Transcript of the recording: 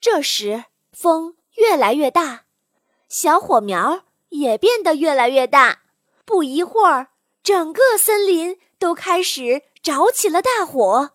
这时风越来越大小火苗也变得越来越大。不一会儿整个森林都开始着起了大火。